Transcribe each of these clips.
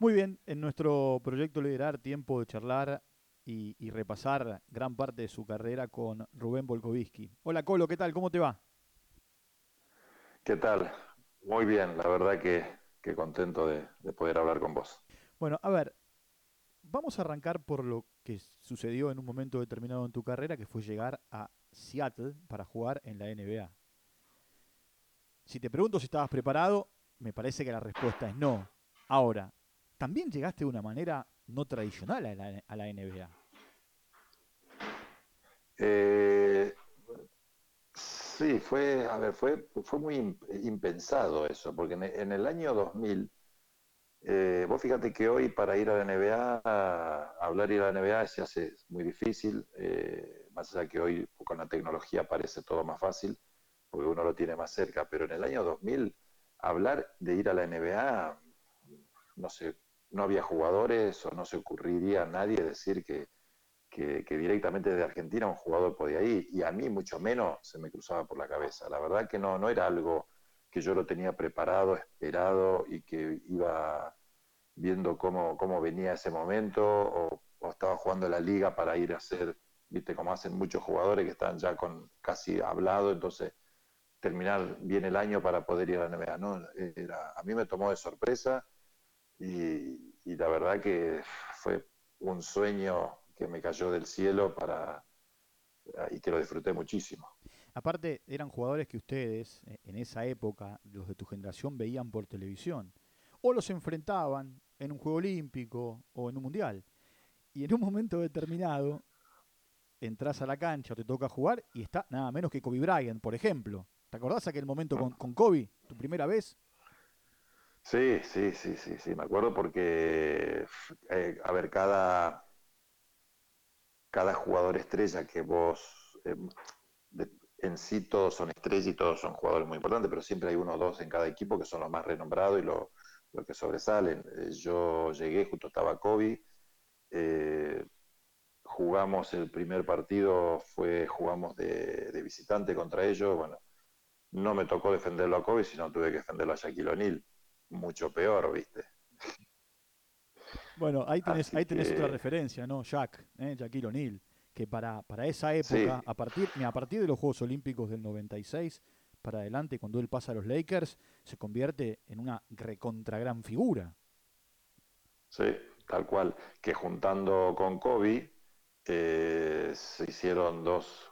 Muy bien, en nuestro proyecto Liderar, tiempo de charlar y, y repasar gran parte de su carrera con Rubén Volkovitsky. Hola Colo, ¿qué tal? ¿Cómo te va? ¿Qué tal? Muy bien, la verdad que, que contento de, de poder hablar con vos. Bueno, a ver, vamos a arrancar por lo que sucedió en un momento determinado en tu carrera, que fue llegar a Seattle para jugar en la NBA. Si te pregunto si estabas preparado, me parece que la respuesta es no. Ahora, también llegaste de una manera no tradicional a la, NBA. Eh, sí, fue, a ver, fue, fue muy im- impensado eso, porque en, el año 2000, eh, vos fíjate que hoy para ir a la NBA, hablar de ir a la NBA se hace muy difícil, eh, más allá que hoy con la tecnología parece todo más fácil, porque uno lo tiene más cerca, pero en el año 2000, hablar de ir a la NBA, no sé, no había jugadores o no se ocurriría a nadie decir que que, directamente de Argentina un jugador podía ir, y a mí mucho menos se me cruzaba por la cabeza. La verdad que no, no era algo que yo lo tenía preparado, esperado y que iba viendo cómo, cómo venía ese momento o, o, estaba jugando la liga para ir a hacer, viste, como hacen muchos jugadores que están ya con casi hablado, entonces terminar bien el año para poder ir a la NBA. No, era, a mí me tomó de sorpresa y, la verdad que fue un sueño que me cayó del cielo para y que lo disfruté muchísimo. Aparte, eran jugadores que ustedes, eh, en esa época, los de tu generación, veían por televisión. O los enfrentaban en un Juego Olímpico o en un Mundial. Y en un momento determinado, entras a la cancha o te toca jugar y está nada menos que Kobe Bryant, por ejemplo. ¿Te acordás aquel momento con, con Kobe, tu primera vez? Sí, sí, sí, sí, sí, me acuerdo porque, eh, a ver, cada, cada jugador estrella que vos, eh, en sí todos son estrellas y todos son jugadores muy importantes, pero siempre hay uno o dos en cada equipo que son los más renombrados y los lo que sobresalen. Eh, yo llegué, justo estaba Kobe, jugamos el primer partido, fue jugamos de, de, visitante contra ellos, bueno, no me tocó defenderlo a Kobe, sino tuve que defenderlo a Shaquille O'Neal, mucho peor, viste. Bueno, ahí tenés, ahí tenés que... otra referencia, ¿no? Jack, ¿eh? Shaquille O'Neal, que para, para esa época, sí. a, partir, a partir de los Juegos Olímpicos del 96 para adelante, cuando él pasa a los Lakers, se convierte en una recontra gran figura. Sí, tal cual. Que juntando con Kobe, eh, se hicieron dos,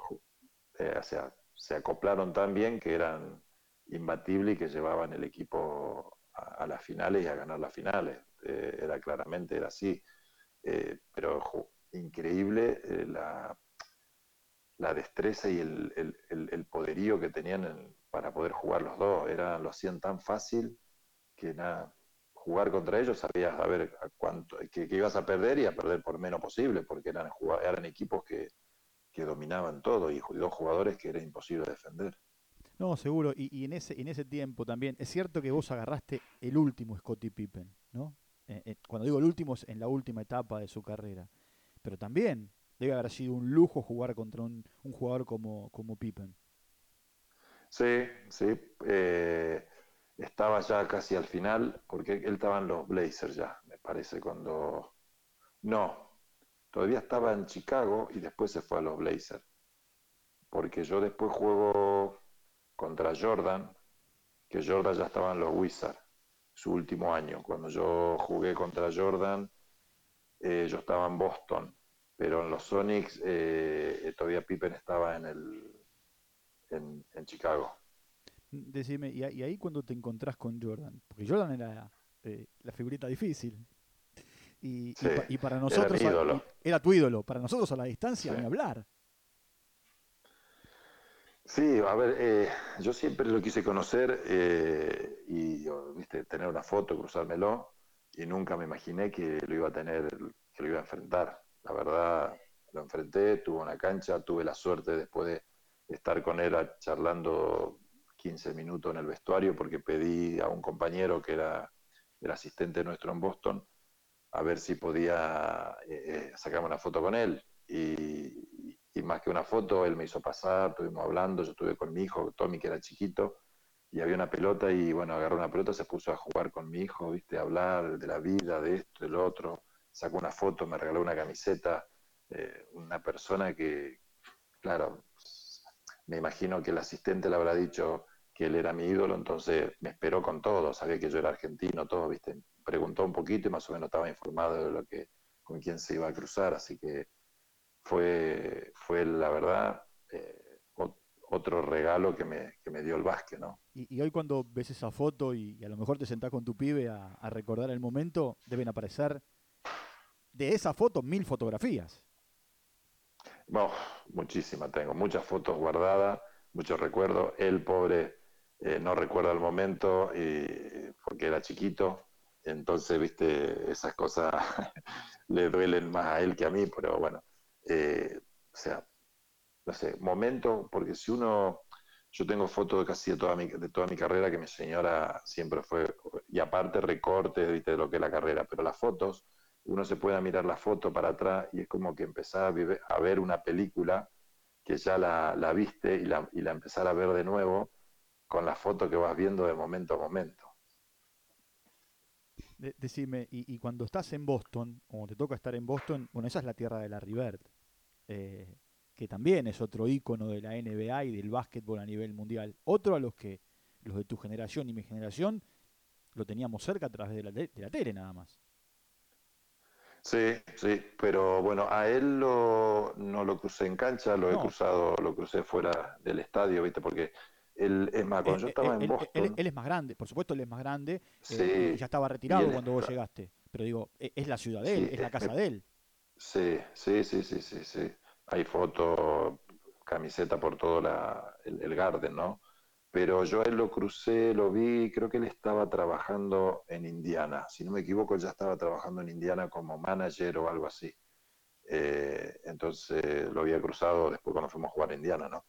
eh, o sea, se acoplaron tan bien que eran imbatibles y que llevaban el equipo a, las finales y a ganar las finales. Eh, era claramente era así, eh, pero increíble eh, la, la, destreza y el, el, poderío que tenían en, para poder jugar los dos, era, lo hacían tan fácil que nada, jugar contra ellos sabías a ver a cuánto, que, que, ibas a perder y a perder por menos posible, porque eran, eran equipos que, que dominaban todo y dos jugadores que era imposible defender. No, seguro. Y, y, en, ese, en ese tiempo también, es cierto que vos agarraste el último Scottie Pippen, ¿no? Eh, eh, cuando digo el último es en la última etapa de su carrera. Pero también debe haber sido un lujo jugar contra un, jugador como, como Pippen. Sí, sí. Eh, estaba ya casi al final, porque él estaba en los Blazers ya, me parece, cuando... No, todavía estaba en Chicago y después se fue a los Blazers. Porque yo después juego contra Jordan, que Jordan ya estaba en los Wizards su último año. Cuando yo jugué contra Jordan, eh, yo estaba en Boston, pero en los Sonics eh, todavía Pippen estaba en, el, en, en Chicago. Decime, y, ahí cuando te encontrás con Jordan, porque Jordan era eh, la figurita difícil. Y, sí, y, y para nosotros era, a, era, tu ídolo, para nosotros a la distancia sí. ni hablar. Sí, a ver, eh, yo siempre lo quise conocer eh, y viste tener una foto, cruzármelo, y nunca me imaginé que lo iba a tener, que lo iba a enfrentar. La verdad, lo enfrenté, tuve una cancha, tuve la suerte después de estar con él charlando 15 minutos en el vestuario porque pedí a un compañero que era el asistente nuestro en Boston a ver si podía eh, sacarme una foto con él. Y, y, más que una foto, él me hizo pasar, estuvimos hablando, yo estuve con mi hijo, Tommy, que era chiquito, y había una pelota y bueno, agarró una pelota, se puso a jugar con mi hijo, viste, hablar de la vida, de esto, del otro, sacó una foto, me regaló una camiseta, eh, una persona que, claro, me imagino que el asistente le habrá dicho que él era mi ídolo, entonces me esperó con todo, sabía que yo era argentino, todo, viste, preguntó un poquito y más o menos estaba informado de lo que, con quién se iba a cruzar, así que fue, fue la verdad, eh, otro regalo que me, que me, dio el básquet, ¿no? Y, hoy cuando ves esa foto y, a lo mejor te sentás con tu pibe a, a recordar el momento, deben aparecer de esa foto mil fotografías. Bueno, muchísimas tengo, muchas fotos guardadas, muchos recuerdos. Él, pobre, eh, no recuerda el momento y, porque era chiquito, entonces, viste, esas cosas le duelen más a él que a mí, pero bueno, eh, o sea, no sé, momento, porque si uno, yo tengo fotos casi de toda mi, de toda mi carrera que mi señora siempre fue, y aparte recortes, viste, de lo que es la carrera, pero las fotos, uno se puede mirar la foto para atrás y es como que empezar a, ver una película que ya la, viste y la, y la empezar a ver de nuevo con la foto que vas viendo de momento a momento. decime, y, cuando estás en Boston, o te toca estar en Boston, bueno, esa es la tierra de la Rivert, eh, que también es otro ícono de la NBA y del básquetbol a nivel mundial. Otro a los que los de tu generación y mi generación lo teníamos cerca a través de la, de la tele nada más. Sí, sí, pero bueno, a él lo, no lo crucé en cancha, lo he cruzado, lo crucé fuera del estadio, ¿viste? Porque él, es más, cuando yo estaba en Boston... Él, es más grande, por supuesto él es más grande, eh, ya estaba retirado cuando vos llegaste, pero digo, e, es la ciudad de él, es la casa de él. Sí, sí, sí, sí, sí, sí. Hay fotos, camiseta por todo la, el, el Garden, ¿no? pero yo a él lo crucé, lo vi, creo que él estaba trabajando en Indiana, si no me equivoco, ya estaba trabajando en Indiana como manager o algo así. Eh, entonces lo había cruzado después cuando fuimos a jugar a Indiana, ¿no?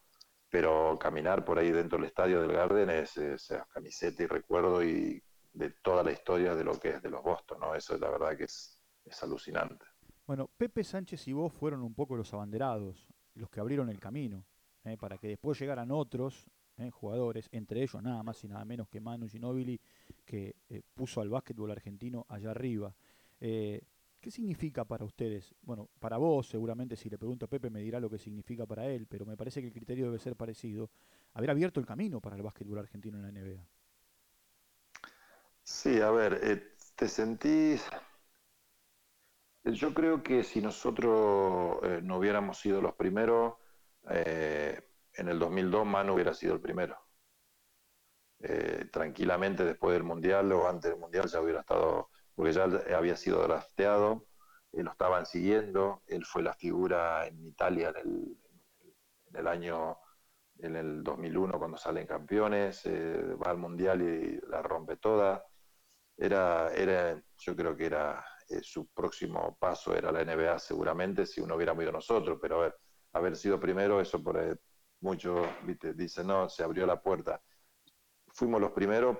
Pero caminar por ahí dentro del estadio del Garden es, es, camiseta y recuerdo y de toda la historia de lo que es de los Boston, ¿no? Eso es la verdad que es, es alucinante. Bueno, Pepe Sánchez y vos fueron un poco los abanderados, los que abrieron el camino, ¿eh? para que después llegaran otros ¿eh? jugadores, entre ellos nada más y nada menos que Manu Ginóbili, que eh, puso al básquetbol argentino allá arriba. ¿Qué significa para ustedes? Bueno, para vos seguramente si le pregunto a Pepe me dirá lo que significa para él, pero me parece que el criterio debe ser parecido. Haber abierto el camino para el básquetbol argentino en la NBA. Sí, a ver, te sentís... Yo creo que si nosotros no hubiéramos sido los primeros, en el 2002 Manu hubiera sido el primero. Eh, tranquilamente después del Mundial o antes del Mundial ya hubiera estado, porque ya había sido drafteado, eh, lo estaban siguiendo, él fue la figura en Italia en el, año, en el 2001 cuando salen campeones, eh, va al Mundial y la rompe toda. Era, era, yo creo que era su próximo paso era la NBA seguramente si uno hubiera ido nosotros, pero a ver, haber sido primero, eso por, muchos dicen, no, se abrió la puerta. Fuimos los primeros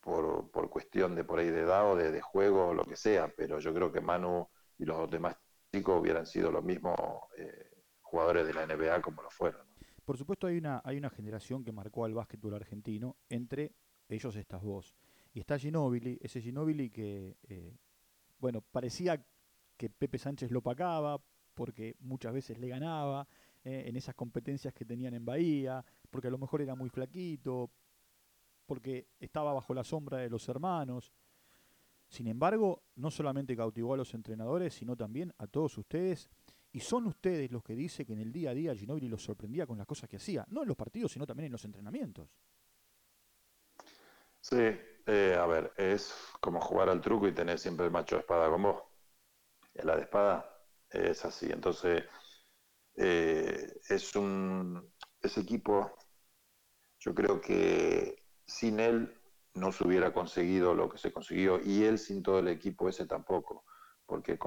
por, por cuestión de por ahí de edad o de, juego o lo que sea, pero yo creo que Manu y los demás chicos hubieran sido los mismos eh, jugadores de la NBA como lo fueron. Por supuesto hay una, hay una generación que marcó al básquetbol argentino, entre ellos estás vos. Y está Ginóbili, ese Ginóbili que, eh, bueno, parecía que Pepe Sánchez lo pagaba porque muchas veces le ganaba, eh, en esas competencias que tenían en Bahía, porque a lo mejor era muy flaquito, porque estaba bajo la sombra de los hermanos. Sin embargo, no solamente cautivó a los entrenadores, sino también a todos ustedes. Y son ustedes los que dicen que en el día a día Ginobili los sorprendía con las cosas que hacía, no en los partidos, sino también en los entrenamientos. Sí, eh, a ver, es como jugar al truco y tener siempre el macho de espada con vos. La de espada es así. Entonces, eh, es un, ese equipo, yo creo que sin él no se hubiera conseguido lo que se consiguió y él sin todo el equipo ese tampoco, porque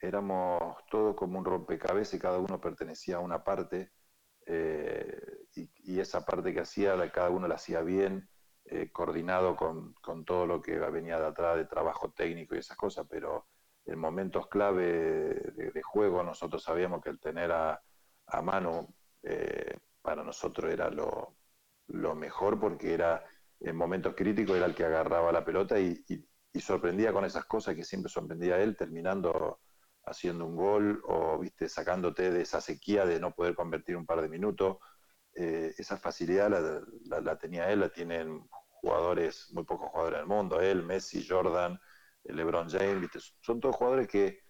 éramos todos como un rompecabezas y cada uno pertenecía a una parte eh, y, esa parte que hacía, cada uno la hacía bien, eh, coordinado con, con, todo lo que venía de atrás de trabajo técnico y esas cosas, pero en momentos clave de, juego nosotros sabíamos que el tener a, a mano eh, para nosotros era lo, mejor porque era en momentos críticos era el que agarraba la pelota y, sorprendía con esas cosas que siempre sorprendía a él, terminando haciendo un gol o viste sacándote de esa sequía de no poder convertir un par de minutos. Eh, esa facilidad la, tenía él, la tienen jugadores, muy pocos jugadores del mundo, él, Messi, Jordan, eh, LeBron James, son todos jugadores que,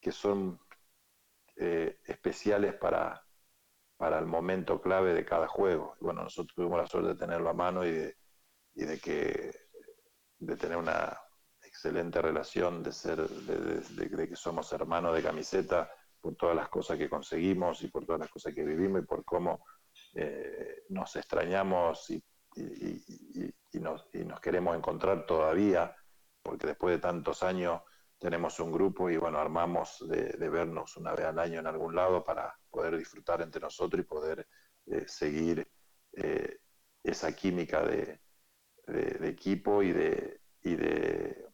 que son eh, especiales para, para el momento clave de cada juego. bueno, nosotros tuvimos la suerte de tenerlo a mano y de, y de que de tener una excelente relación, de ser, de, que somos hermanos de camiseta por todas las cosas que conseguimos y por todas las cosas que vivimos y por cómo eh, nos extrañamos y, nos, y nos queremos encontrar todavía, porque después de tantos años tenemos un grupo y bueno, armamos de, vernos una vez al año en algún lado para poder disfrutar entre nosotros y poder eh, seguir eh, esa química de, equipo y de, y de,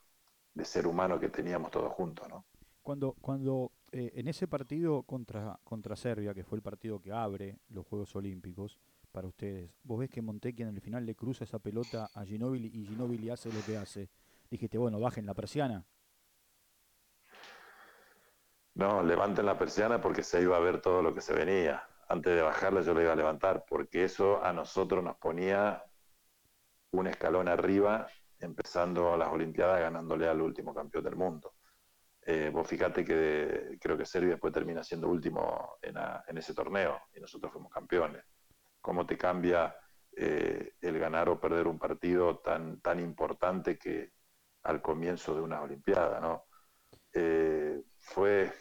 ser humano que teníamos todos juntos, ¿no? Cuando, cuando eh, en ese partido contra, contra Serbia, que fue el partido que abre los Juegos Olímpicos para ustedes, vos ves que Montequi en el final le cruza esa pelota a Ginóbili y Ginóbili hace lo que hace. Dijiste, bueno, bajen la persiana, no, levanten la persiana porque se iba a ver todo lo que se venía. Antes de bajarla yo la iba a levantar, porque eso a nosotros nos ponía un escalón arriba, empezando las Olimpiadas ganándole al último campeón del mundo. Eh, vos fíjate que creo que Serbia después termina siendo último en, ese torneo y nosotros fuimos campeones. ¿Cómo te cambia eh, el ganar o perder un partido tan, tan importante que al comienzo de una Olimpiada, ¿no? Eh, fue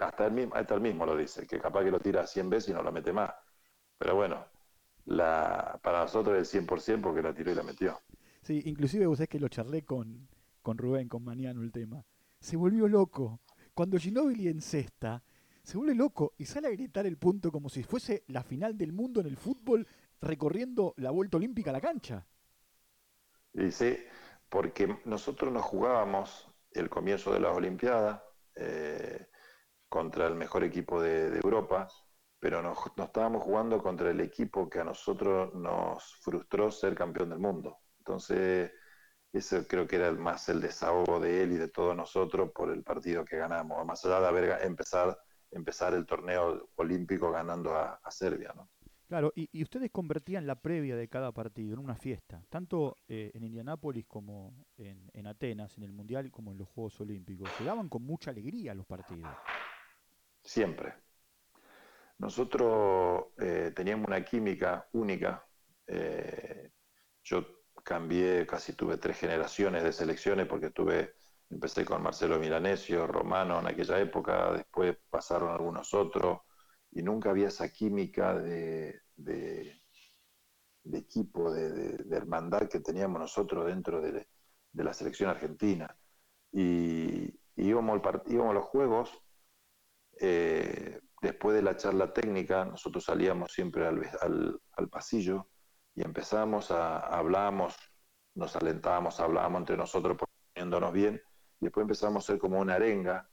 hasta, el mismo, lo dice, que capaz que lo tira 100 veces y no lo mete más. Pero bueno, para nosotros es el 100% porque la tiró y la metió. Sí, inclusive vos sabés que lo charlé con, con Rubén, con Maniano el tema. Se volvió loco. Cuando Ginóbili encesta, se vuelve loco y sale a gritar el punto como si fuese la final del mundo en el fútbol recorriendo la vuelta olímpica a la cancha. Sí, porque nosotros nos jugábamos el comienzo de las Olimpiadas, eh, contra el mejor equipo de, Europa, pero nos, estábamos jugando contra el equipo que a nosotros nos frustró ser campeón del mundo. Entonces, ese creo que era más el desahogo de él y de todos nosotros por el partido que ganamos, más allá de haber empezado empezar el torneo olímpico ganando a, Serbia. ¿no? Claro, y, ustedes convertían la previa de cada partido en una fiesta, tanto eh, en Indianápolis como en, en, Atenas, en el Mundial, como en los Juegos Olímpicos. Se daban con mucha alegría los partidos siempre. Nosotros eh, teníamos una química única. Eh, yo cambié, casi tuve tres generaciones de selecciones porque tuve, empecé con Marcelo Milanesio, Romano en aquella época, después pasaron algunos otros y nunca había esa química de, equipo, de, hermandad que teníamos nosotros dentro de, la selección argentina. Y, íbamos, íbamos a los juegos eh, después de la charla técnica, nosotros salíamos siempre al, pasillo y empezábamos a, hablábamos, nos alentábamos, hablábamos entre nosotros poniéndonos bien, y después empezamos a ser como una arenga,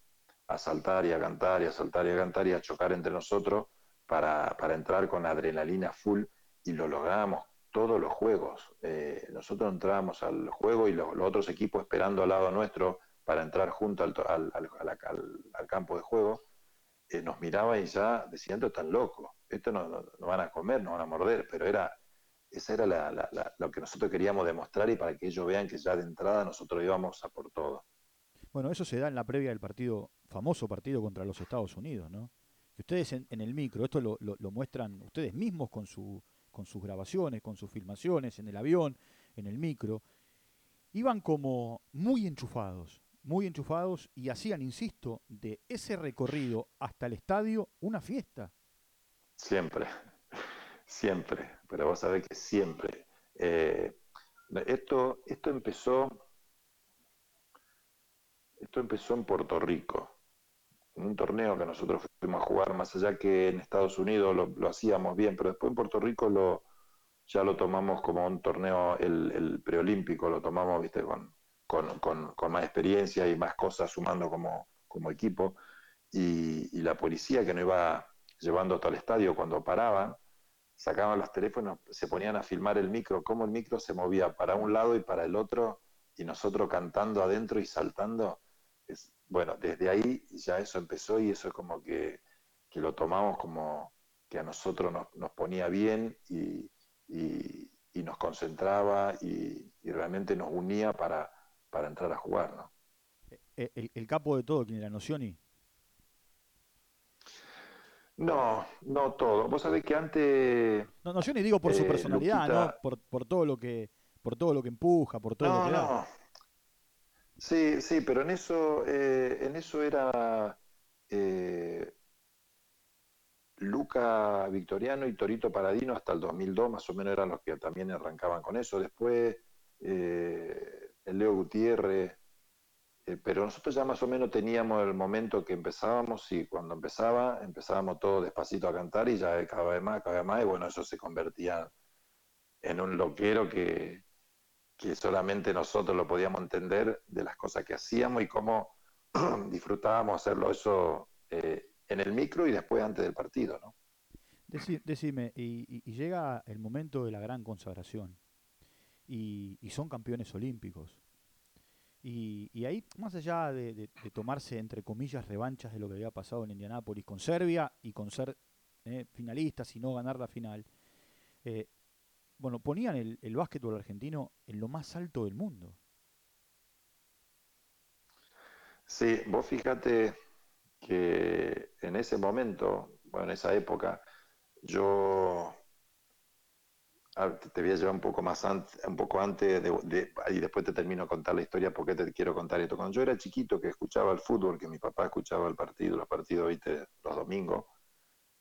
a saltar y a cantar y a saltar y a cantar y a chocar entre nosotros para, entrar con adrenalina full y lo logramos todos los juegos. Eh, nosotros entrábamos al juego y los otros equipos esperando al lado nuestro para entrar junto al, al campo de juego eh, nos miraba y ya decían, esto tan loco, esto no, no, van a comer, no van a morder, pero era esa era la, lo que nosotros queríamos demostrar y para que ellos vean que ya de entrada nosotros íbamos a por todo. Bueno, eso se da en la previa del partido, famoso partido contra los Estados Unidos, ¿no? Ustedes en, el micro, esto lo, lo, muestran ustedes mismos con, su, con sus grabaciones, con sus filmaciones, en el avión, en el micro, iban como muy enchufados, muy enchufados y hacían, insisto, de ese recorrido hasta el estadio una fiesta. Siempre, siempre, pero vos sabés que siempre. Eh, esto, esto empezó, esto empezó en Puerto Rico, en un torneo que nosotros fuimos a jugar, más allá que en Estados Unidos lo, hacíamos bien, pero después en Puerto Rico lo, ya lo tomamos como un torneo, el, preolímpico, lo tomamos, viste, con, con, con, más experiencia y más cosas sumando como, como equipo. Y, la policía que nos iba llevando hasta el estadio cuando paraban, sacaban los teléfonos, se ponían a filmar el micro, cómo el micro se movía para un lado y para el otro, y nosotros cantando adentro y saltando. Es, bueno, desde ahí ya eso empezó y eso es como que, que lo tomamos como que a nosotros nos, nos ponía bien y, y, nos concentraba y, realmente nos unía para, para entrar a jugar, ¿no? Eh, el, el, capo de todo, ¿quién era Nocioni? No, no todo. Vos sabés que antes. No, no, yo ni digo por su eh, personalidad, ¿no? Por, por, todo lo que, por todo lo que empuja, por todo lo que da. Sí, sí, pero en eso, eh, en eso era eh, Luca Victoriano y Torito Paradino hasta el 2002, más o menos eran los que también arrancaban con eso. Después el Leo Gutiérrez, eh, pero nosotros ya más o menos teníamos el momento que empezábamos y cuando empezaba, empezábamos todo despacito a cantar y ya cada vez más, cada vez más, y bueno, eso se convertía en un loquero que, que solamente nosotros lo podíamos entender de las cosas que hacíamos y cómo disfrutábamos hacerlo eso eh, en el micro y después antes del partido, ¿no? decime, y, llega el momento de la gran consagración y son campeones olímpicos. Y, ahí, más allá de, tomarse, entre comillas, revanchas de lo que había pasado en Indianápolis con Serbia y con ser eh, finalistas y no ganar la final, eh, bueno, ponían el, el básquetbol argentino en lo más alto del mundo. Sí, vos fíjate que en ese momento, bueno, en esa época, yo te voy a llevar un poco más antes, un poco antes de, y después te termino de contar la historia porque te quiero contar esto. Cuando yo era chiquito que escuchaba el fútbol, que mi papá escuchaba el partido, los partidos ¿viste? los domingos,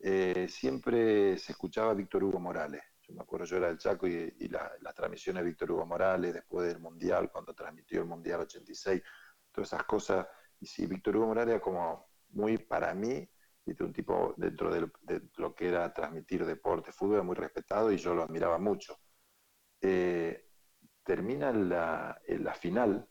eh, siempre se escuchaba Víctor Hugo Morales. Yo me acuerdo, yo era el Chaco y, las transmisiones de Víctor Hugo Morales después del Mundial, cuando transmitió el Mundial 86, todas esas cosas. Y sí, Víctor Hugo Morales era como muy para mí un tipo dentro de, lo que era transmitir deporte, fútbol, muy respetado y yo lo admiraba mucho. Eh, termina la, final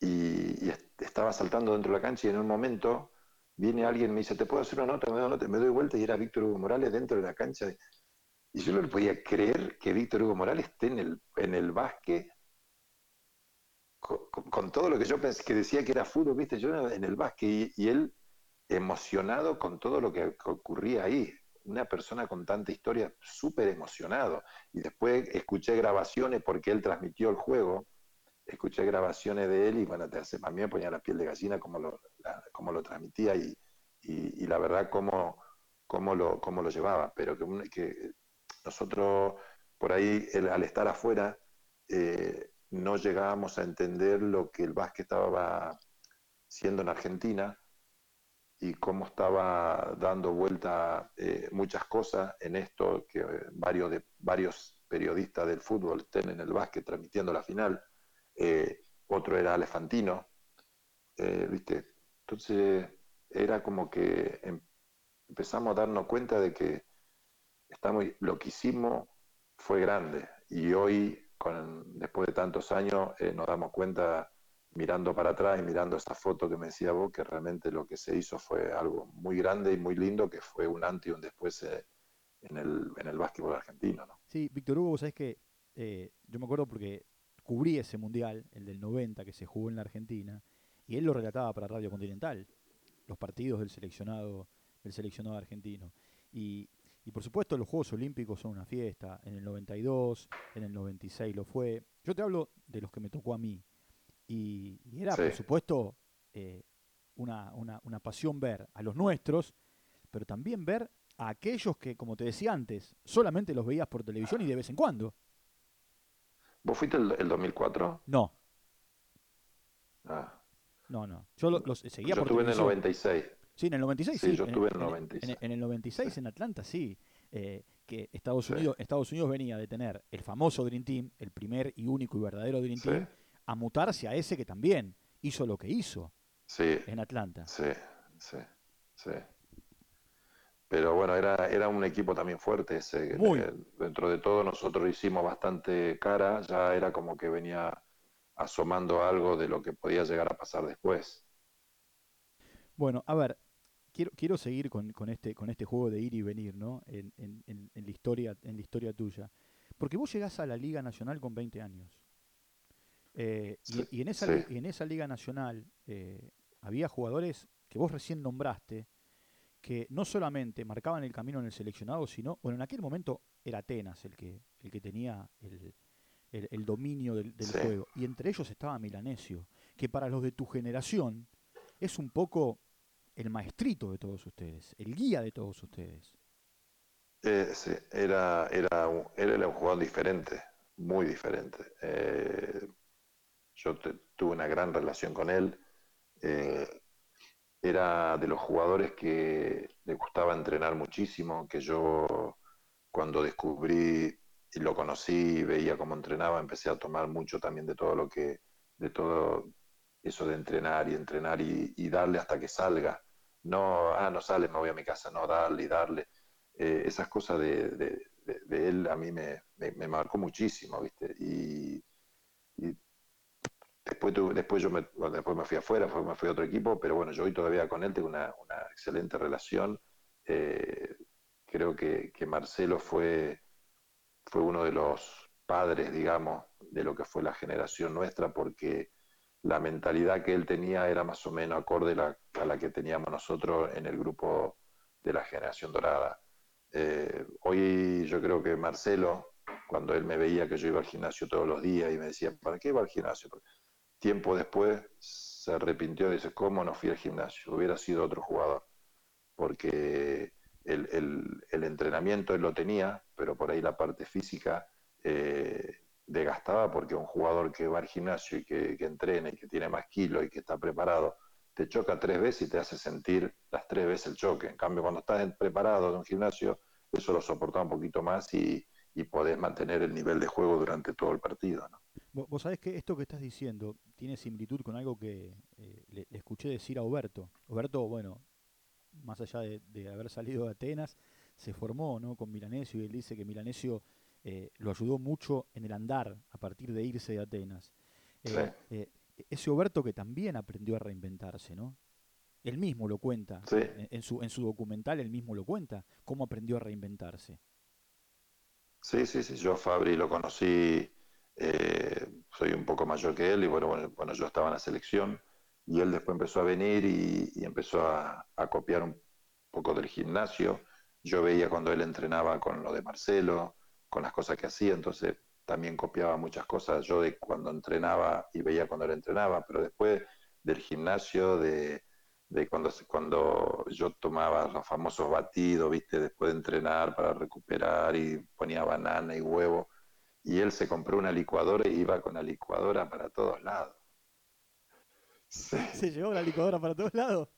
y, estaba saltando dentro de la cancha y en un momento viene alguien y me dice, ¿te puedo hacer una nota? Me doy, me doy vuelta y era Víctor Hugo Morales dentro de la cancha. Y yo no le podía creer que Víctor Hugo Morales esté en el, en el básquet con, todo lo que yo pensé que decía que era fútbol, viste, yo en el básquet y él emocionado con todo lo que ocurría ahí. Una persona con tanta historia, súper emocionado. Y después escuché grabaciones porque él transmitió el juego, escuché grabaciones de él y bueno, te hace, a mí me ponía la piel de gallina como lo, como lo transmitía y, y, la verdad cómo, cómo, lo, cómo lo llevaba. Pero que nosotros por ahí, al estar afuera, eh, no llegábamos a entender lo que el básquet estaba siendo en Argentina y cómo estaba dando vuelta eh, muchas cosas en esto, que eh, varios, de, varios periodistas del fútbol estén en el básquet transmitiendo la final, otro era Alefantino, ¿viste? Entonces era como que em, empezamos a darnos cuenta de que estamos, lo que hicimos fue grande y hoy, después de tantos años, nos damos cuenta mirando para atrás y mirando esa foto que me decía vos, que realmente lo que se hizo fue algo muy grande y muy lindo, que fue un antes y un después eh, en, el, en el básquetbol argentino. ¿no? Sí, Víctor Hugo, sabes que eh, yo me acuerdo porque cubrí ese mundial, el del 90, que se jugó en la Argentina, y él lo relataba para Radio Continental, los partidos del seleccionado, del seleccionado argentino. Y, y por supuesto los Juegos Olímpicos son una fiesta, en el 92, en el 96 lo fue. Yo te hablo de los que me tocó a mí, y, era, por supuesto, eh, una, una, pasión ver a los nuestros, pero también ver a aquellos que, como te decía antes, solamente los veías por televisión y de vez en cuando. ¿Vos fuiste el, el 2004? No. Ah. No, no. Yo los seguía yo estuve en el 96. Sí, en el 96 sí. yo estuve en el 96. En, el 96 en Atlanta sí. Eh, que Estados Unidos, Estados Unidos venía de tener el famoso Dream Team, el primer y único y verdadero Dream Team, a mutarse a ese que también hizo lo que hizo en Atlanta. Sí, sí, sí. Pero bueno, era, era un equipo también fuerte ese. Muy. Dentro de todo nosotros hicimos bastante cara, ya era como que venía asomando algo de lo que podía llegar a pasar después. Bueno, a ver, quiero, quiero seguir con, este, con este juego de ir y venir, ¿no? En, la historia, en la historia tuya. Porque vos llegás a la Liga Nacional con 20 años. Eh, y, en esa, en esa Liga Nacional eh, había jugadores que vos recién nombraste que no solamente marcaban el camino en el seleccionado, sino, bueno, en aquel momento era Atenas el que, el que tenía el, dominio del, juego. Y entre ellos estaba Milanesio, que para los de tu generación es un poco el maestrito de todos ustedes, el guía de todos ustedes. Eh, sí, era, era, un, era un jugador diferente, muy diferente. Eh, yo tuve una gran relación con él. Eh, era de los jugadores que le gustaba entrenar muchísimo, que yo cuando descubrí y lo conocí, veía cómo entrenaba, empecé a tomar mucho también de todo lo que, de todo eso de entrenar y entrenar y, darle hasta que salga. No, ah, no sale, me voy a mi casa, no, darle darle. Eh, esas cosas de, él a mí me, marcó muchísimo, ¿viste? Y, después, después yo me, después me fui afuera, me fui a otro equipo, pero bueno, yo hoy todavía con él tengo una, excelente relación. Eh, creo que, que Marcelo fue, fue uno de los padres, digamos, de lo que fue la generación nuestra, porque la mentalidad que él tenía era más o menos acorde a la que teníamos nosotros en el grupo de la generación dorada. Eh, hoy yo creo que Marcelo, cuando él me veía que yo iba al gimnasio todos los días y me decía, ¿para qué iba al gimnasio? Tiempo después se arrepintió y dice, ¿cómo no fui al gimnasio? Hubiera sido otro jugador. Porque el, entrenamiento él lo tenía, pero por ahí la parte física eh, desgastaba porque un jugador que va al gimnasio y que, entrena y que tiene más kilos y que está preparado, te choca tres veces y te hace sentir las tres veces el choque. En cambio, cuando estás preparado en un gimnasio, eso lo soporta un poquito más y, y podés mantener el nivel de juego durante todo el partido. ¿no? Vos sabés que esto que estás diciendo tiene similitud con algo que eh, le, escuché decir a Oberto. Oberto, bueno, más allá de, haber salido de Atenas, se formó ¿no? con Milanesio y él dice que Milanesio eh, lo ayudó mucho en el andar a partir de irse de Atenas. Eh, eh, ese Oberto que también aprendió a reinventarse, ¿no? Él mismo lo cuenta. En, su, en su documental él mismo lo cuenta, cómo aprendió a reinventarse. Sí, sí, sí. Yo Fabri lo conocí, soy un poco mayor que él y bueno, bueno, yo estaba en la selección y él después empezó a venir y, empezó a, copiar un poco del gimnasio. Yo veía cuando él entrenaba con lo de Marcelo, con las cosas que hacía, entonces también copiaba muchas cosas yo de cuando entrenaba y veía cuando él entrenaba, pero después del gimnasio, de, cuando, cuando yo tomaba los famosos batidos, viste, después de entrenar para recuperar y ponía banana y huevo, y él se compró una licuadora y iba con la licuadora para todos lados. Se llevó la licuadora para todos lados.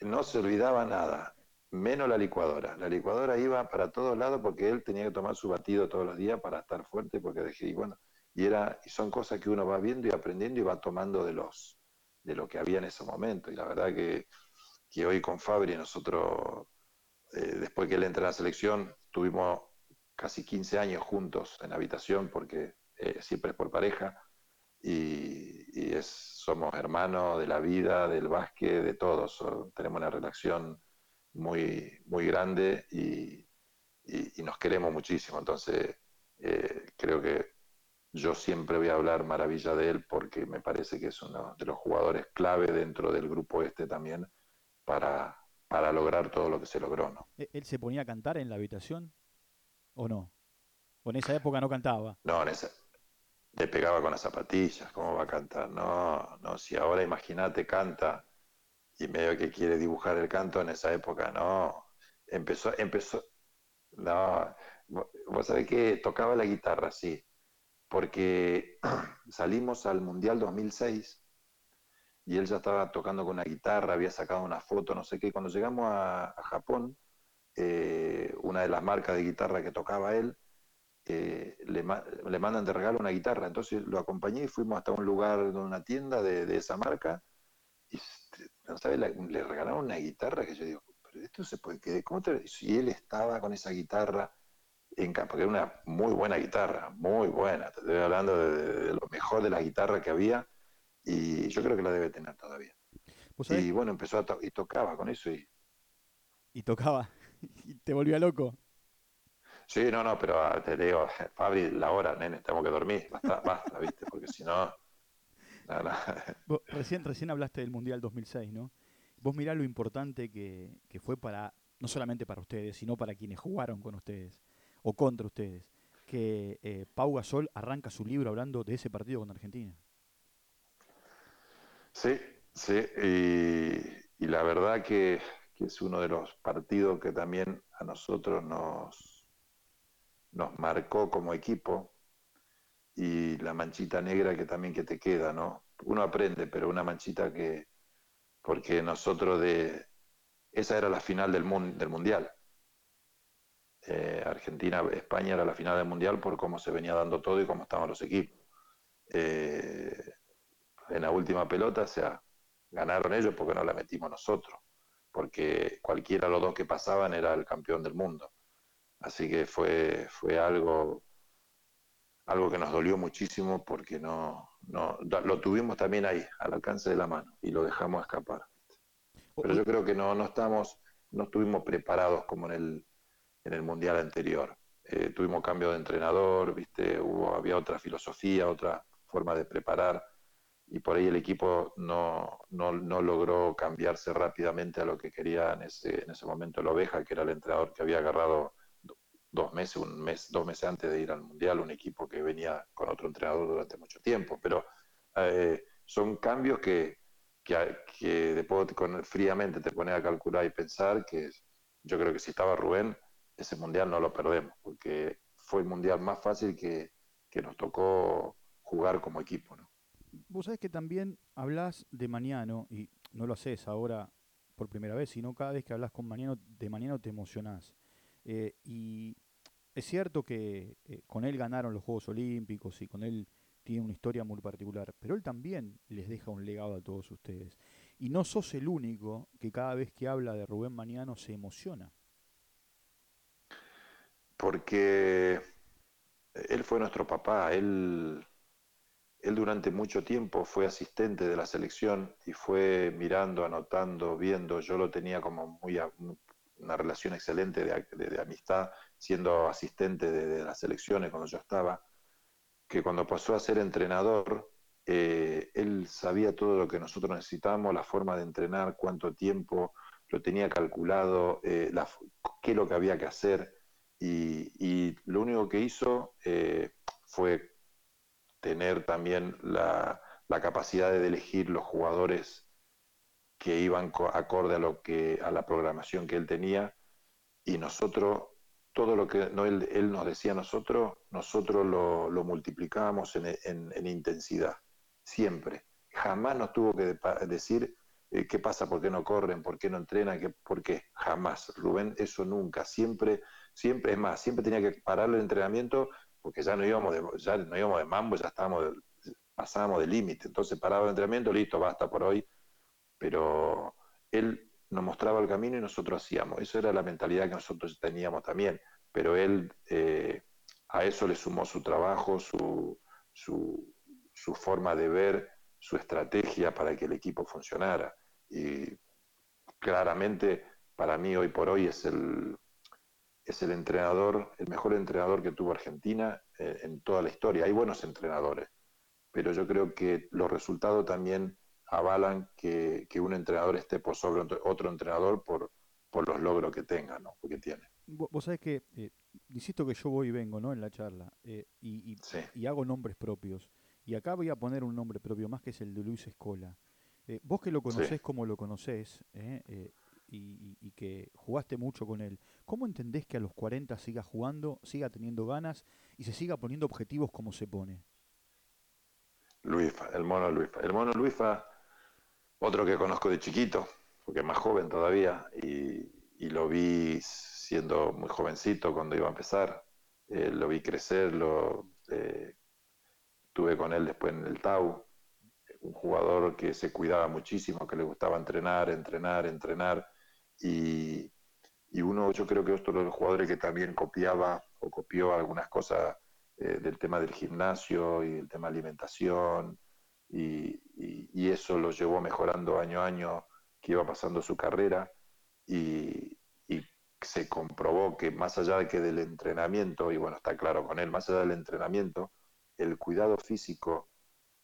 No se olvidaba nada, menos la licuadora. La licuadora iba para todos lados porque él tenía que tomar su batido todos los días para estar fuerte, porque dejé, y bueno, y era, y son cosas que uno va viendo y aprendiendo y va tomando de los de lo que había en ese momento. Y la verdad que, que hoy con Fabri nosotros, eh, después que él entra a la selección, tuvimos casi 15 años juntos en habitación, porque eh, siempre es por pareja, y, es, somos hermanos de la vida, del básquet, de todos. tenemos una relación muy, muy grande y, nos queremos muchísimo. Entonces, eh, creo que yo siempre voy a hablar maravilla de él porque me parece que es uno de los jugadores clave dentro del grupo este también para, para lograr todo lo que se logró. ¿no? ¿E-, ¿Él se ponía a cantar en la habitación o no? ¿O en esa época no cantaba? No, en esa, le pegaba con las zapatillas, ¿cómo va a cantar? No, no, si ahora imagínate canta y medio que quiere dibujar el canto en esa época, no, empezó, empezó, no, vos sabés que tocaba la guitarra, sí, porque salimos al Mundial 2006 y él ya estaba tocando con la guitarra, había sacado una foto, no sé qué, cuando llegamos a, Japón, eh, una de las marcas de guitarra que tocaba él, le, le, mandan de regalo una guitarra. Entonces lo acompañé y fuimos hasta un lugar, de una tienda de, esa marca, y ¿no le regalaron una guitarra que yo digo, pero esto se puede, ¿cómo te Y él estaba con esa guitarra, en, porque era una muy buena guitarra, muy buena, te estoy hablando de, lo mejor de la guitarra que había, y yo creo que la debe tener todavía. Y bueno, empezó a y tocaba con eso y... Y tocaba, y te volvía loco. Sí, no, no, pero ah, te digo, Fabri, la hora, nene, tengo que dormir, basta, basta, ¿viste? Porque si no... recién, recién hablaste del Mundial 2006, ¿no? Vos mirá lo importante que, que fue para, no solamente para ustedes, sino para quienes jugaron con ustedes o contra ustedes, que eh, Pau Gasol arranca su libro hablando de ese partido con Argentina. Sí, sí, y, la verdad que, es uno de los partidos que también a nosotros nos, nos marcó como equipo y la manchita negra que también que te queda, ¿no? Uno aprende, pero una manchita que, porque nosotros de, esa era la final del, del Mundial. Eh, Argentina, España era la final del Mundial por cómo se venía dando todo y cómo estaban los equipos. Eh, en la última pelota, o sea, ganaron ellos porque no la metimos nosotros, porque cualquiera de los dos que pasaban era el campeón del mundo. Así que fue, fue algo, algo que nos dolió muchísimo porque no, no, lo tuvimos también ahí, al alcance de la mano, y lo dejamos escapar. Pero yo creo que no, no estamos, no estuvimos preparados como en el, en el mundial anterior. Eh, tuvimos cambio de entrenador, viste, hubo, había otra filosofía, otra forma de preparar y por ahí el equipo no, no, no, logró cambiarse rápidamente a lo que quería en ese, en ese momento el Oveja, que era el entrenador que había agarrado dos meses, un mes, dos meses antes de ir al Mundial, un equipo que venía con otro entrenador durante mucho tiempo. Pero eh, son cambios que, que, que después con, fríamente te pones a calcular y pensar que yo creo que si estaba Rubén, ese Mundial no lo perdemos, porque fue el Mundial más fácil que, que nos tocó jugar como equipo. ¿no? Vos sabés que también hablas de Mañano, y no lo haces ahora por primera vez, sino cada vez que hablas con Mañano, de Mañano te emocionás. Eh, y es cierto que eh, con él ganaron los Juegos Olímpicos y con él tiene una historia muy particular, pero él también les deja un legado a todos ustedes. Y no sos el único que cada vez que habla de Rubén Mañano se emociona. Porque él fue nuestro papá, él él durante mucho tiempo fue asistente de la selección y fue mirando, anotando, viendo. Yo lo tenía como muy una relación excelente de, amistad, siendo asistente de, las selecciones cuando yo estaba, que cuando pasó a ser entrenador, eh, él sabía todo lo que nosotros necesitábamos, la forma de entrenar, cuánto tiempo, lo tenía calculado, eh, qué es lo que había que hacer. Y, lo único que hizo eh, fue tener también la, capacidad de elegir los jugadores que iban acorde a lo que a la programación que él tenía y nosotros todo lo que no, él, nos decía a nosotros nosotros lo, lo multiplicábamos en, intensidad siempre. Jamás nos tuvo que decir eh, qué pasa por qué no corren por qué no entrenan qué, por qué jamás Rubén eso nunca. Siempre siempre es más siempre tenía que parar el entrenamiento porque ya no íbamos de, ya no íbamos de mambo, ya estábamos, pasábamos de límite. Entonces paraba el entrenamiento, listo, basta por hoy. Pero él nos mostraba el camino y nosotros hacíamos. Eso era la mentalidad que nosotros teníamos también. Pero él eh, a eso le sumó su trabajo, su, su, forma de ver, su estrategia para que el equipo funcionara. Y claramente para mí hoy por hoy es el, es el entrenador, el mejor entrenador que tuvo Argentina eh, en toda la historia. Hay buenos entrenadores, pero yo creo que los resultados también avalan que, un entrenador esté por sobre otro entrenador por, por los logros que tenga, ¿no? Porque tiene. Vos sabés que, eh, insisto que yo voy y vengo, ¿no? En la charla, eh, y, y, hago nombres propios. Y acá voy a poner un nombre propio más que es el de Luis Escola. vos que lo conocés como lo conocés, y, que jugaste mucho con él, ¿cómo entendés que a los 40 siga jugando, siga teniendo ganas y se siga poniendo objetivos como se pone? Luisfa, el mono Luisfa. El mono Luisfa, otro que conozco de chiquito, porque es más joven todavía, y, lo vi siendo muy jovencito cuando iba a empezar, eh, lo vi crecer, lo eh, tuve con él después en el Tau, un jugador que se cuidaba muchísimo, que le gustaba entrenar, entrenar, entrenar, y, uno, yo creo que otro de los jugadores que también copiaba o copió algunas cosas eh, del tema del gimnasio y el tema alimentación, y, eso lo llevó mejorando año a año que iba pasando su carrera y, se comprobó que más allá de que del entrenamiento, y bueno, está claro con él, más allá del entrenamiento, el cuidado físico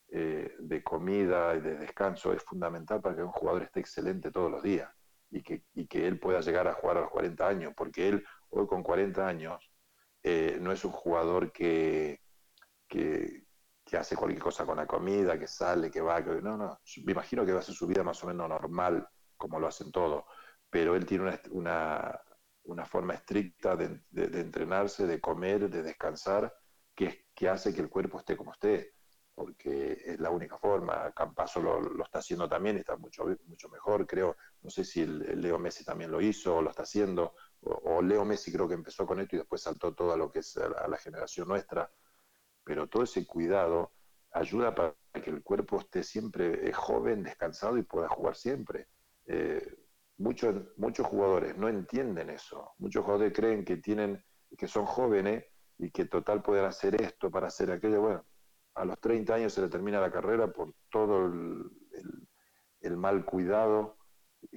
eh, de comida y de descanso es fundamental para que un jugador esté excelente todos los días y que, y que él pueda llegar a jugar a los 40 años, porque él hoy con 40 años eh, no es un jugador que, que, hace cualquier cosa con la comida, que sale, que va, que no, no, me imagino que va a ser su vida más o menos normal, como lo hacen todos, pero él tiene una, una, una forma estricta de, de, entrenarse, de comer, de descansar, que, que hace que el cuerpo esté como esté, porque es la única forma. Campaso lo, lo está haciendo también está mucho, mucho mejor, creo. No sé si Leo Messi también lo hizo o lo está haciendo, o, Leo Messi creo que empezó con esto y después saltó todo a lo que es a la generación nuestra pero todo ese cuidado ayuda para que el cuerpo esté siempre eh, joven, descansado y pueda jugar siempre. Eh, muchos, muchos jugadores no entienden eso. Muchos jugadores creen que tienen, que son jóvenes y que total pueden hacer esto para hacer aquello. Bueno, a los 30 años se le termina la carrera por todo el, mal cuidado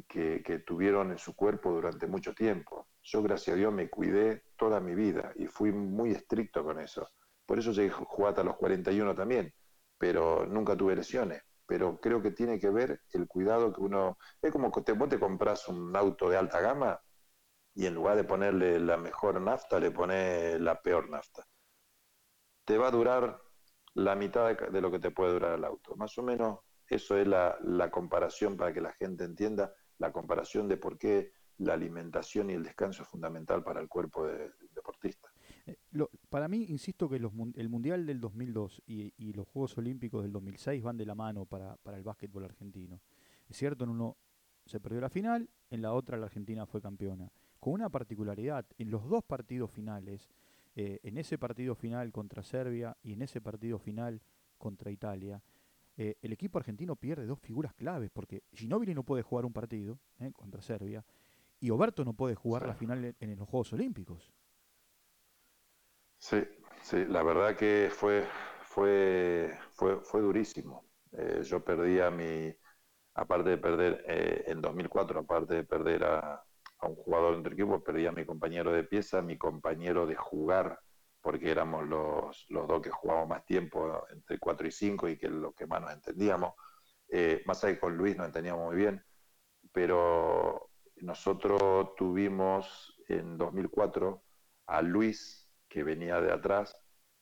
que, que, tuvieron en su cuerpo durante mucho tiempo. Yo, gracias a Dios, me cuidé toda mi vida y fui muy estricto con eso. Por eso llegué a jugar hasta los 41 también, pero nunca tuve lesiones. Pero creo que tiene que ver el cuidado que uno... Es como que vos te compras un auto de alta gama y en lugar de ponerle la mejor nafta, le pones la peor nafta. Te va a durar la mitad de, lo que te puede durar el auto. Más o menos eso es la, comparación para que la gente entienda la comparación de por qué la alimentación y el descanso es fundamental para el cuerpo de, del deportista. Eh, para mí, insisto que el Mundial del 2002 y, los Juegos Olímpicos del 2006 van de la mano para, el básquetbol argentino. Es cierto, en uno se perdió la final, en la otra la Argentina fue campeona. Con una particularidad, en los dos partidos finales, eh, en ese partido final contra Serbia y en ese partido final contra Italia, eh, el equipo argentino pierde dos figuras claves, porque Ginóbili no puede jugar un partido contra Serbia y Oberto no puede jugar la final en los Juegos Olímpicos. Sí, sí, la verdad que fue, fue, fue, fue durísimo. Eh, yo perdí a mi, aparte de perder eh, en 2004, aparte de perder a, un jugador entre equipos, perdí a mi compañero de pieza, mi compañero de jugar, porque éramos los, los dos que jugábamos más tiempo, entre 4 y 5, y que lo que más nos entendíamos. Eh, más allá que con Luis nos entendíamos muy bien, pero nosotros tuvimos en 2004 a Luis que venía de atrás,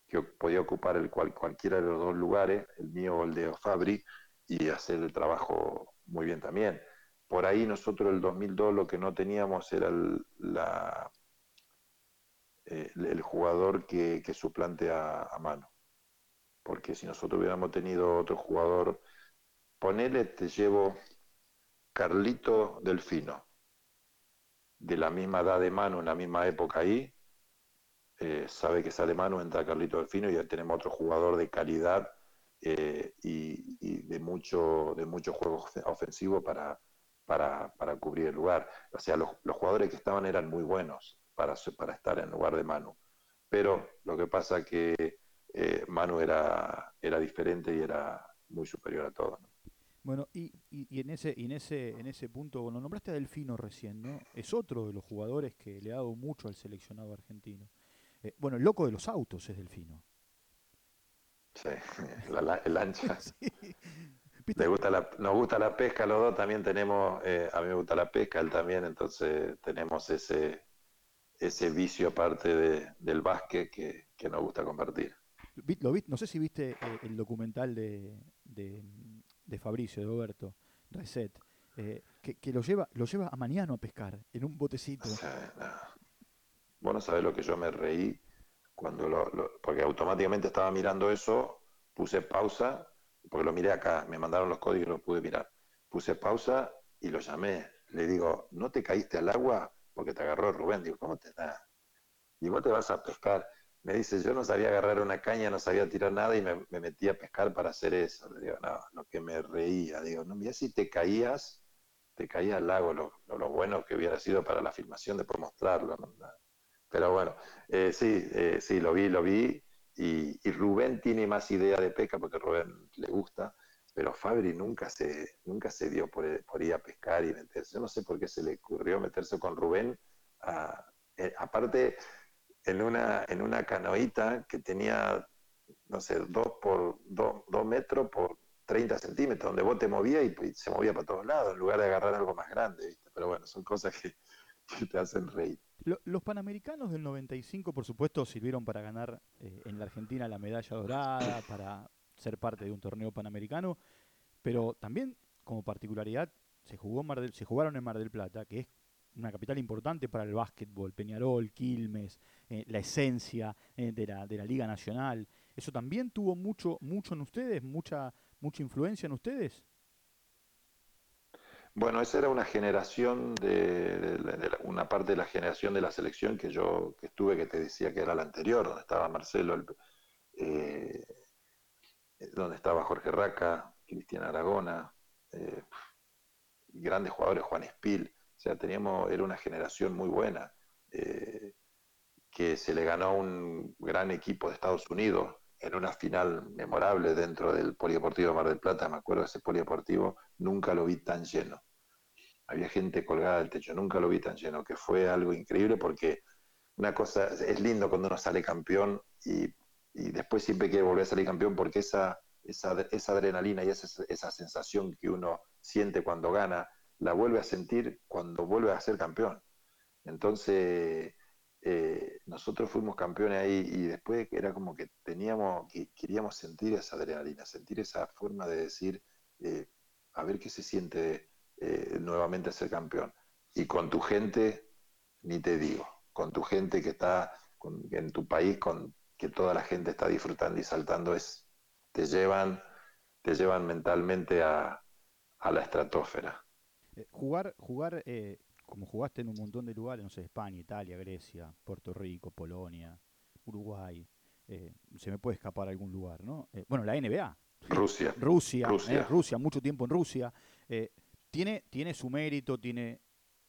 que podía ocupar el cual, cualquiera de los dos lugares, el mío o el de Fabri, y hacer el trabajo muy bien también. Por ahí nosotros el 2002 lo que no teníamos era el, eh, el jugador que, suplante a, a, mano. Porque si nosotros hubiéramos tenido otro jugador, ponele, te llevo Carlito Delfino, de la misma edad de mano, en la misma época ahí, eh, sabe que es alemán, entra Carlito Delfino y ya tenemos otro jugador de calidad eh, y, de mucho de mucho juego ofensivo para, para, cubrir el lugar. O sea, los, jugadores que estaban eran muy buenos para, para estar en lugar de Manu. Pero lo que pasa que eh, Manu era, era diferente y era muy superior a todo. Bueno, y, y, en ese en ese en ese punto, bueno, nombraste a Delfino recién, ¿no? Es otro de los jugadores que le ha dado mucho al seleccionado argentino. Eh, bueno, el loco de los autos es Delfino. Sí, el ancha. gusta la, nos gusta la pesca, los dos también tenemos, eh, a mí me gusta la pesca, él también, entonces tenemos ese, ese vicio aparte de, del básquet que, que, nos gusta compartir. Lo no sé si viste eh, el documental de, de, Fabricio, de Roberto, Reset, que, que, lo lleva lo lleva a mañana a pescar en un botecito. Vos no sabés lo que yo me reí cuando lo, porque automáticamente estaba mirando eso, puse pausa, porque lo miré acá, me mandaron los códigos y lo pude mirar. Puse pausa y lo llamé. Le digo, ¿no te caíste al agua? Porque te agarró Rubén. Digo, ¿cómo te da? Y vos te vas a pescar. Me dice, yo no sabía agarrar una caña, no sabía tirar nada y me, metí a pescar para hacer eso. Le digo, no, lo que me reía. Digo, no, mira si te caías, te caías al lago, lo, lo, bueno que hubiera sido para la filmación de mostrarlo. ¿no? Pero bueno, eh, sí, eh, sí, lo vi, lo vi. Y, Rubén tiene más idea de pesca porque Rubén le gusta, Fabri nunca se, nunca se dio por, ir a pescar y meterse. Yo no sé por qué se le ocurrió meterse con Rubén. Eh, aparte, en una, en una canoita que tenía, no sé, dos por dos, metros por 30 centímetros, donde vos te movías y, se movía para todos lados, en lugar de agarrar algo más grande, ¿viste? Pero bueno, son cosas que, te hacen reír. Los Panamericanos del 95, por supuesto, sirvieron para ganar eh, en la Argentina la medalla dorada, para ser parte de un torneo panamericano, pero también como particularidad se jugó Mar del, se jugaron en Mar del Plata, que es una capital importante para el básquetbol, Peñarol, Quilmes, eh, la esencia eh, de, la, de la Liga Nacional. ¿Eso también tuvo mucho, mucho en ustedes, mucha, mucha influencia en ustedes? Bueno, esa era una generación de, una parte de la generación de la selección que yo que estuve, que te decía que era la anterior, donde estaba Marcelo, el, eh, donde estaba Jorge Raca, Cristian Aragona, eh, grandes jugadores, Juan Espil. O sea, teníamos, era una generación muy buena, eh, que se le ganó a un gran equipo de Estados Unidos en una final memorable dentro del Polideportivo Mar del Plata. Me acuerdo de ese Polideportivo, nunca lo vi tan lleno. Había gente colgada del techo, nunca lo vi tan lleno, que fue algo increíble porque una cosa, es lindo cuando uno sale campeón y después siempre quiere volver a salir campeón porque esa, esa, esa adrenalina y esa, esa, sensación que uno siente cuando gana, la vuelve a sentir cuando vuelve a ser campeón. Entonces, eh, nosotros fuimos campeones ahí y después era como que teníamos, que queríamos sentir esa adrenalina, sentir esa forma de decir, eh, a ver qué se siente eh, nuevamente ser campeón. Y con tu gente, ni te digo, con tu gente que está en tu país, con que toda la gente está disfrutando y saltando es, te llevan, te llevan mentalmente a, la estratosfera. Eh, jugar, jugar eh, como jugaste en un montón de lugares, no sé, España, Italia, Grecia, Puerto Rico, Polonia, Uruguay, eh, se me puede escapar algún lugar, ¿no? bueno, la NBA. Rusia. Rusia, Rusia, Rusia mucho tiempo en Rusia. tiene, tiene su mérito, tiene,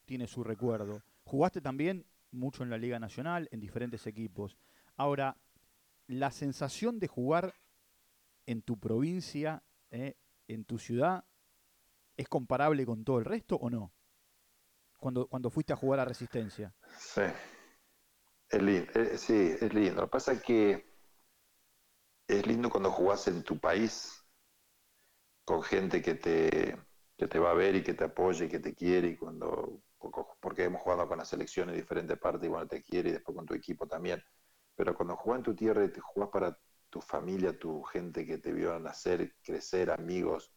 tiene su recuerdo. Jugaste también mucho en la Liga Nacional, en diferentes equipos. Ahora, la sensación de jugar en tu provincia, eh, en tu ciudad, es comparable con todo el resto o no? Cuando, cuando fuiste a jugar a Resistencia. Sí, es lindo, eh, sí, es lindo. Lo que pasa es que es lindo cuando jugás en tu país con gente que te, que te va a ver y que te apoye y que te quiere y cuando porque hemos jugado con las selecciones de diferentes partes y bueno te quiere y después con tu equipo también pero cuando jugás en tu tierra y te jugás para tu familia, tu gente que te vio nacer, crecer, amigos,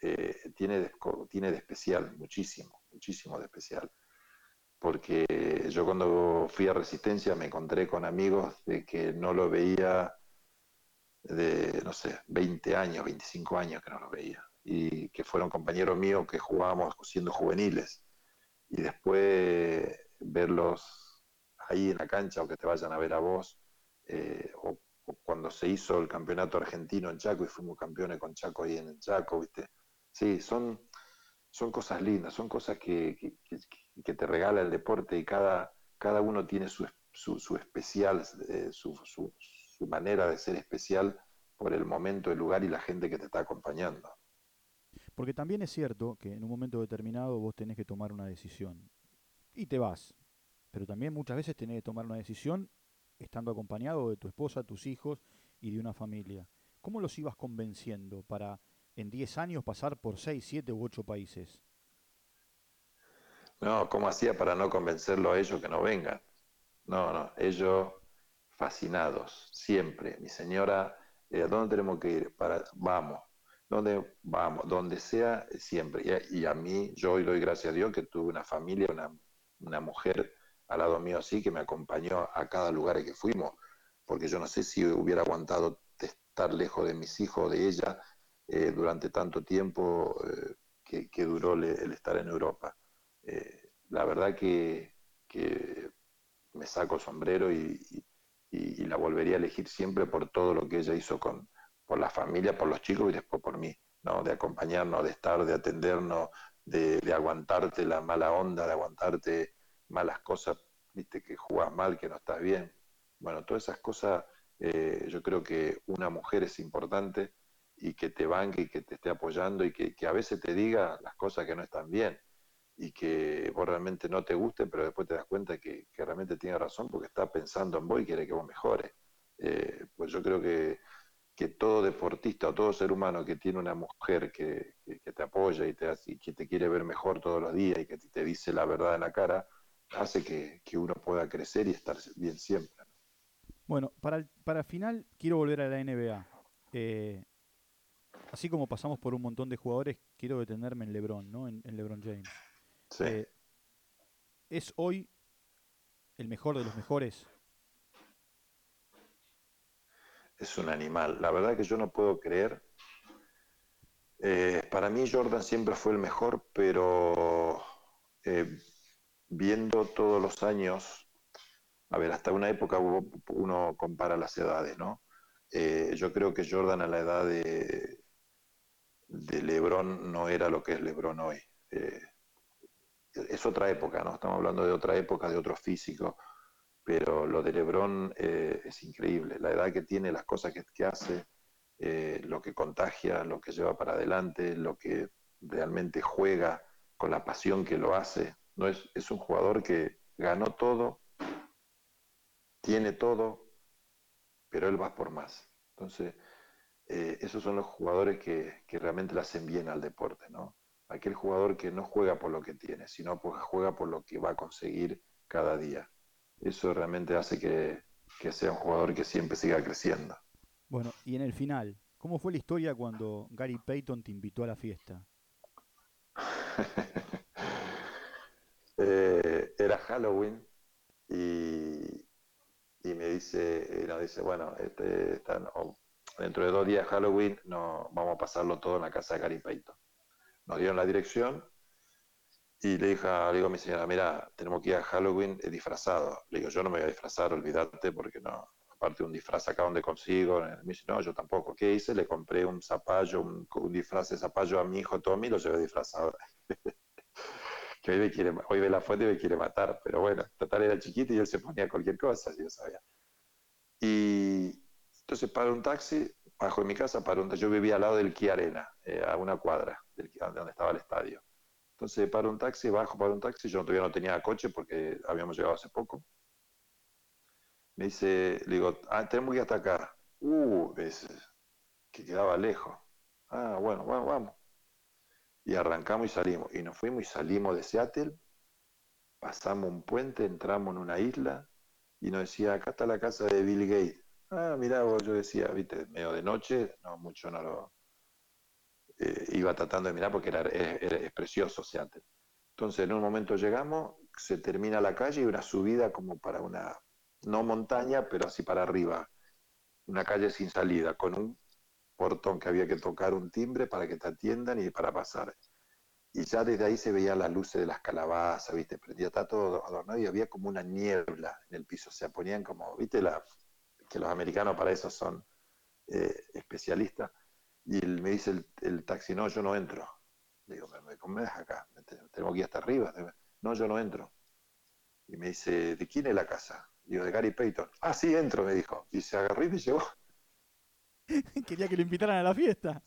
eh, tiene, de, tiene de especial, muchísimo, muchísimo de especial. Porque yo cuando fui a Resistencia me encontré con amigos de que no lo veía de, no sé, 20 años, 25 años que no lo veía. Y que fueron compañeros míos que jugábamos siendo juveniles. Y después verlos ahí en la cancha o que te vayan a ver a vos, eh, o, cuando se hizo el campeonato argentino en Chaco y fuimos campeones con Chaco ahí en Chaco, ¿viste? Sí, son, son cosas lindas, son cosas que, que, te regala el deporte y cada, cada uno tiene su, su, especial, eh, su, su manera de ser especial por el momento, el lugar y la gente que te está acompañando. Porque también es cierto que en un momento determinado vos tenés que tomar una decisión y te vas, pero también muchas veces tenés que tomar una decisión estando acompañado de tu esposa, tus hijos y de una familia. ¿Cómo los ibas convenciendo para en 10 años pasar por 6, 7 u 8 países? No, ¿cómo hacía para no convencerlo a ellos que no vengan? No, no, ellos fascinados, siempre. Mi señora, eh, ¿a dónde tenemos que ir? Para, vamos, ¿dónde vamos? Donde sea, siempre. Y, a mí, yo hoy doy gracias a Dios que tuve una familia, una, una mujer al lado mío así, que me acompañó a cada lugar que fuimos, porque yo no sé si hubiera aguantado estar lejos de mis hijos, de ella, eh, durante tanto tiempo eh, que, duró el estar en Europa. Eh, la verdad que, me saco sombrero y, la volvería a elegir siempre por todo lo que ella hizo con, por la familia, por los chicos y después por mí, ¿no? de acompañarnos, de estar, de atendernos, de, de aguantarte la mala onda, de aguantarte malas cosas, viste que jugás mal, que no estás bien. Bueno, todas esas cosas, eh, yo creo que una mujer es importante y que te banque y que te esté apoyando y que, a veces te diga las cosas que no están bien y que vos realmente no te guste, pero después te das cuenta que, realmente tiene razón porque está pensando en vos y quiere que vos mejores. Eh, pues yo creo que, que, todo deportista o todo ser humano que tiene una mujer que, te apoya y, te, y que te quiere ver mejor todos los días y que te dice la verdad en la cara, hace que, uno pueda crecer y estar bien siempre. Bueno, para, para final quiero volver a la NBA. Eh, así como pasamos por un montón de jugadores, quiero detenerme en LeBron, ¿no? En, LeBron James. Sí. Eh, ¿Es hoy el mejor de los mejores? Es un animal. La verdad que yo no puedo creer. Eh, para mí Jordan siempre fue el mejor, pero viendo todos los años, a ver, hasta una época uno compara las edades, ¿no? Eh, yo creo que Jordan a la edad de, de Lebron no era lo que es Lebron hoy. Eh, es otra época, ¿no? Estamos hablando de otra época, de otro físico, pero lo de Lebron eh, es increíble. La edad que tiene, las cosas que, que hace, lo que contagia, lo que lleva para adelante, lo que realmente juega con la pasión que lo hace. No es, es un jugador que ganó todo, tiene todo, pero él va por más. Entonces, eh, esos son los jugadores que, realmente le hacen bien al deporte, ¿no? Aquel jugador que no juega por lo que tiene, sino pues juega por lo que va a conseguir cada día. Eso realmente hace que, que sea un jugador que siempre siga creciendo. Bueno, y en el final, ¿cómo fue la historia cuando Gary Payton te invitó a la fiesta? Eh, era Halloween y, y me dice, y nos dice, bueno, este, dentro de dos días Halloween no, vamos a pasarlo todo en la casa de Gary Payton. Nos dieron la dirección y le dije, le digo a mi señora, mira, tenemos que ir a Halloween disfrazado. Le digo, yo no me voy a disfrazar, olvídate, porque no, aparte un disfraz acá donde consigo. Me dice, no, yo tampoco. ¿Qué hice? Le compré un zapallo, un, disfraz de zapallo a mi hijo Tommy lo llevé disfrazado. que hoy, quiere, hoy ve la foto y me quiere matar, pero bueno, total era chiquito y él se ponía cualquier cosa, yo sabía. Y entonces para un taxi, bajo en mi casa, para un, yo vivía al lado del Kia Arena, eh, a una cuadra de donde estaba el estadio. Entonces para un taxi, bajo para un taxi, yo todavía no tenía coche porque habíamos llegado hace poco. Me dice, le digo, ah, tenemos que ir hasta acá. Uh, que quedaba lejos. Ah, bueno, vamos, vamos y arrancamos y salimos. Y nos fuimos y salimos de Seattle, pasamos un puente, entramos en una isla y nos decía, acá está la casa de Bill Gates. Ah, mirá, yo decía, viste, medio de noche, no, mucho no lo... Eh, iba tratando de mirar porque era, es precioso Seattle. Entonces en un momento llegamos, se termina la calle y una subida como para una, no montaña, pero así para arriba, una calle sin salida, con un portón que había que tocar un timbre para que te atiendan y para pasar. Y ya desde ahí se veían las luces de las calabazas, ¿viste? Prendía, está todo adornado y había como una niebla en el piso. Se ponían como, ¿viste? Que los americanos para eso son eh, especialistas. Y me dice el, taxi, no, yo no entro. Le digo, ¿me, me acá? Tenemos que ir hasta arriba. No, yo no entro. Y me dice, ¿de quién es la casa? Digo, de Gary Payton. Ah, sí, entro, me dijo. Y se agarró y me llevó. Quería que le invitaran a la fiesta.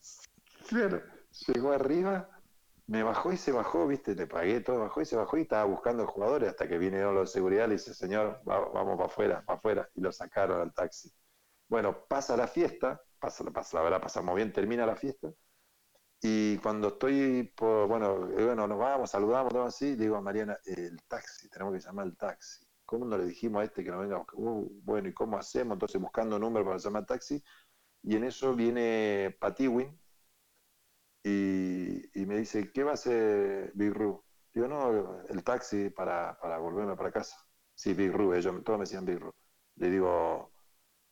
Claro, llegó arriba, me bajó y se bajó, viste, le pagué todo, bajó y se bajó y estaba buscando jugadores hasta que vinieron los de seguridad y le dice, señor, vamos para afuera, para afuera, y lo sacaron al taxi. Bueno, pasa la fiesta, la verdad, pasamos bien, termina la fiesta, y cuando estoy, por, bueno, bueno, nos vamos, saludamos, todo así, digo a Mariana, el taxi, tenemos que llamar al taxi. ¿Cómo no le dijimos a este que nos venga uh, bueno, ¿y cómo hacemos? Entonces buscando número para llamar al taxi, y en eso viene Patiwin y, y me dice, ¿qué va a hacer Big Ru? Digo, no, el taxi para, para volverme para casa. Sí, Big Ru, ellos todos me decían Big Ru. Le digo,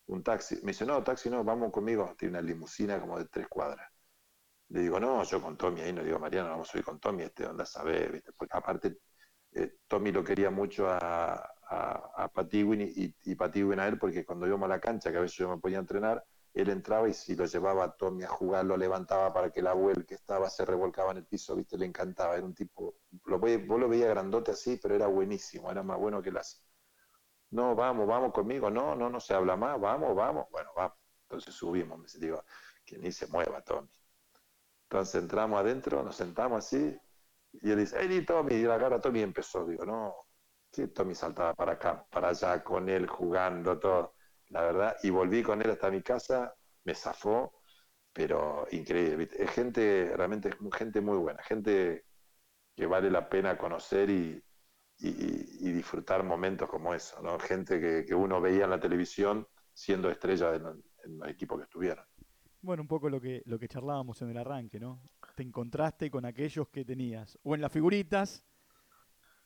un taxi. Me dice, no, taxi no, vamos conmigo. Tiene una limusina como de tres cuadras. Le digo, no, yo con Tommy ahí no digo, Mariano, vamos a ir con Tommy, este onda sabe, ¿viste? Porque aparte, eh, Tommy lo quería mucho a, a, y, y a él, porque cuando íbamos a la cancha, que a veces yo me podía entrenar, él entraba y si lo llevaba a Tommy a jugar, lo levantaba para que el abuelo que estaba se revolcaba en el piso, viste, le encantaba, era un tipo, lo, vos lo veías grandote así, pero era buenísimo, era más bueno que las... No, vamos, vamos conmigo, no, no, no se habla más, vamos, vamos, bueno, vamos. Entonces subimos, me digo, que ni se mueva Tommy. Entonces entramos adentro, nos sentamos así, y él dice, ¡Ey, Tommy! Y la cara Tommy empezó, digo, no, sí, Tommy saltaba para acá, para allá, con él jugando, todo, la verdad, y volví con él hasta mi casa, me zafó, pero increíble, es gente, realmente es gente muy buena, gente que vale la pena conocer y, y, disfrutar momentos como eso, ¿no? Gente que, uno veía en la televisión siendo estrella en, en los equipos que estuvieron. Bueno, un poco lo que, lo que charlábamos en el arranque, ¿no? Te encontraste con aquellos que tenías o en las figuritas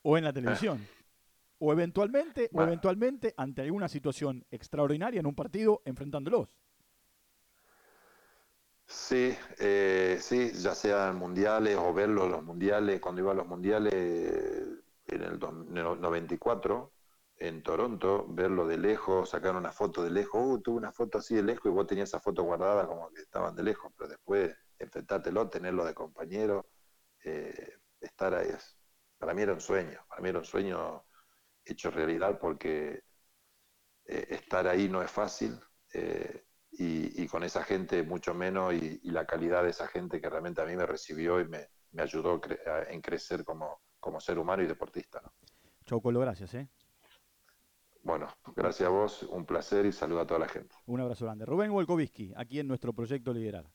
o en la televisión. O eventualmente, o eventualmente ante alguna situación extraordinaria en un partido enfrentándolos. Sí, eh, sí, ya sean mundiales o verlos los mundiales, cuando iba a los mundiales en el 94, en Toronto, verlo de lejos, sacar una foto de lejos, uh, tuve una foto así de lejos y vos tenías esa foto guardada como que estaban de lejos, pero después enfrentártelo, tenerlo de compañero, eh, estar ahí, para mí era un sueño, para mí era un sueño hecho realidad porque eh, estar ahí no es fácil eh, y, con esa gente mucho menos y, la calidad de esa gente que realmente a mí me recibió y me, ayudó en crecer como, como ser humano y deportista. ¿no? Chau, Colo, gracias. ¿eh? Bueno, gracias a vos, un placer y saludo a toda la gente. Un abrazo grande. Rubén Wolkowski, aquí en nuestro proyecto Liderar.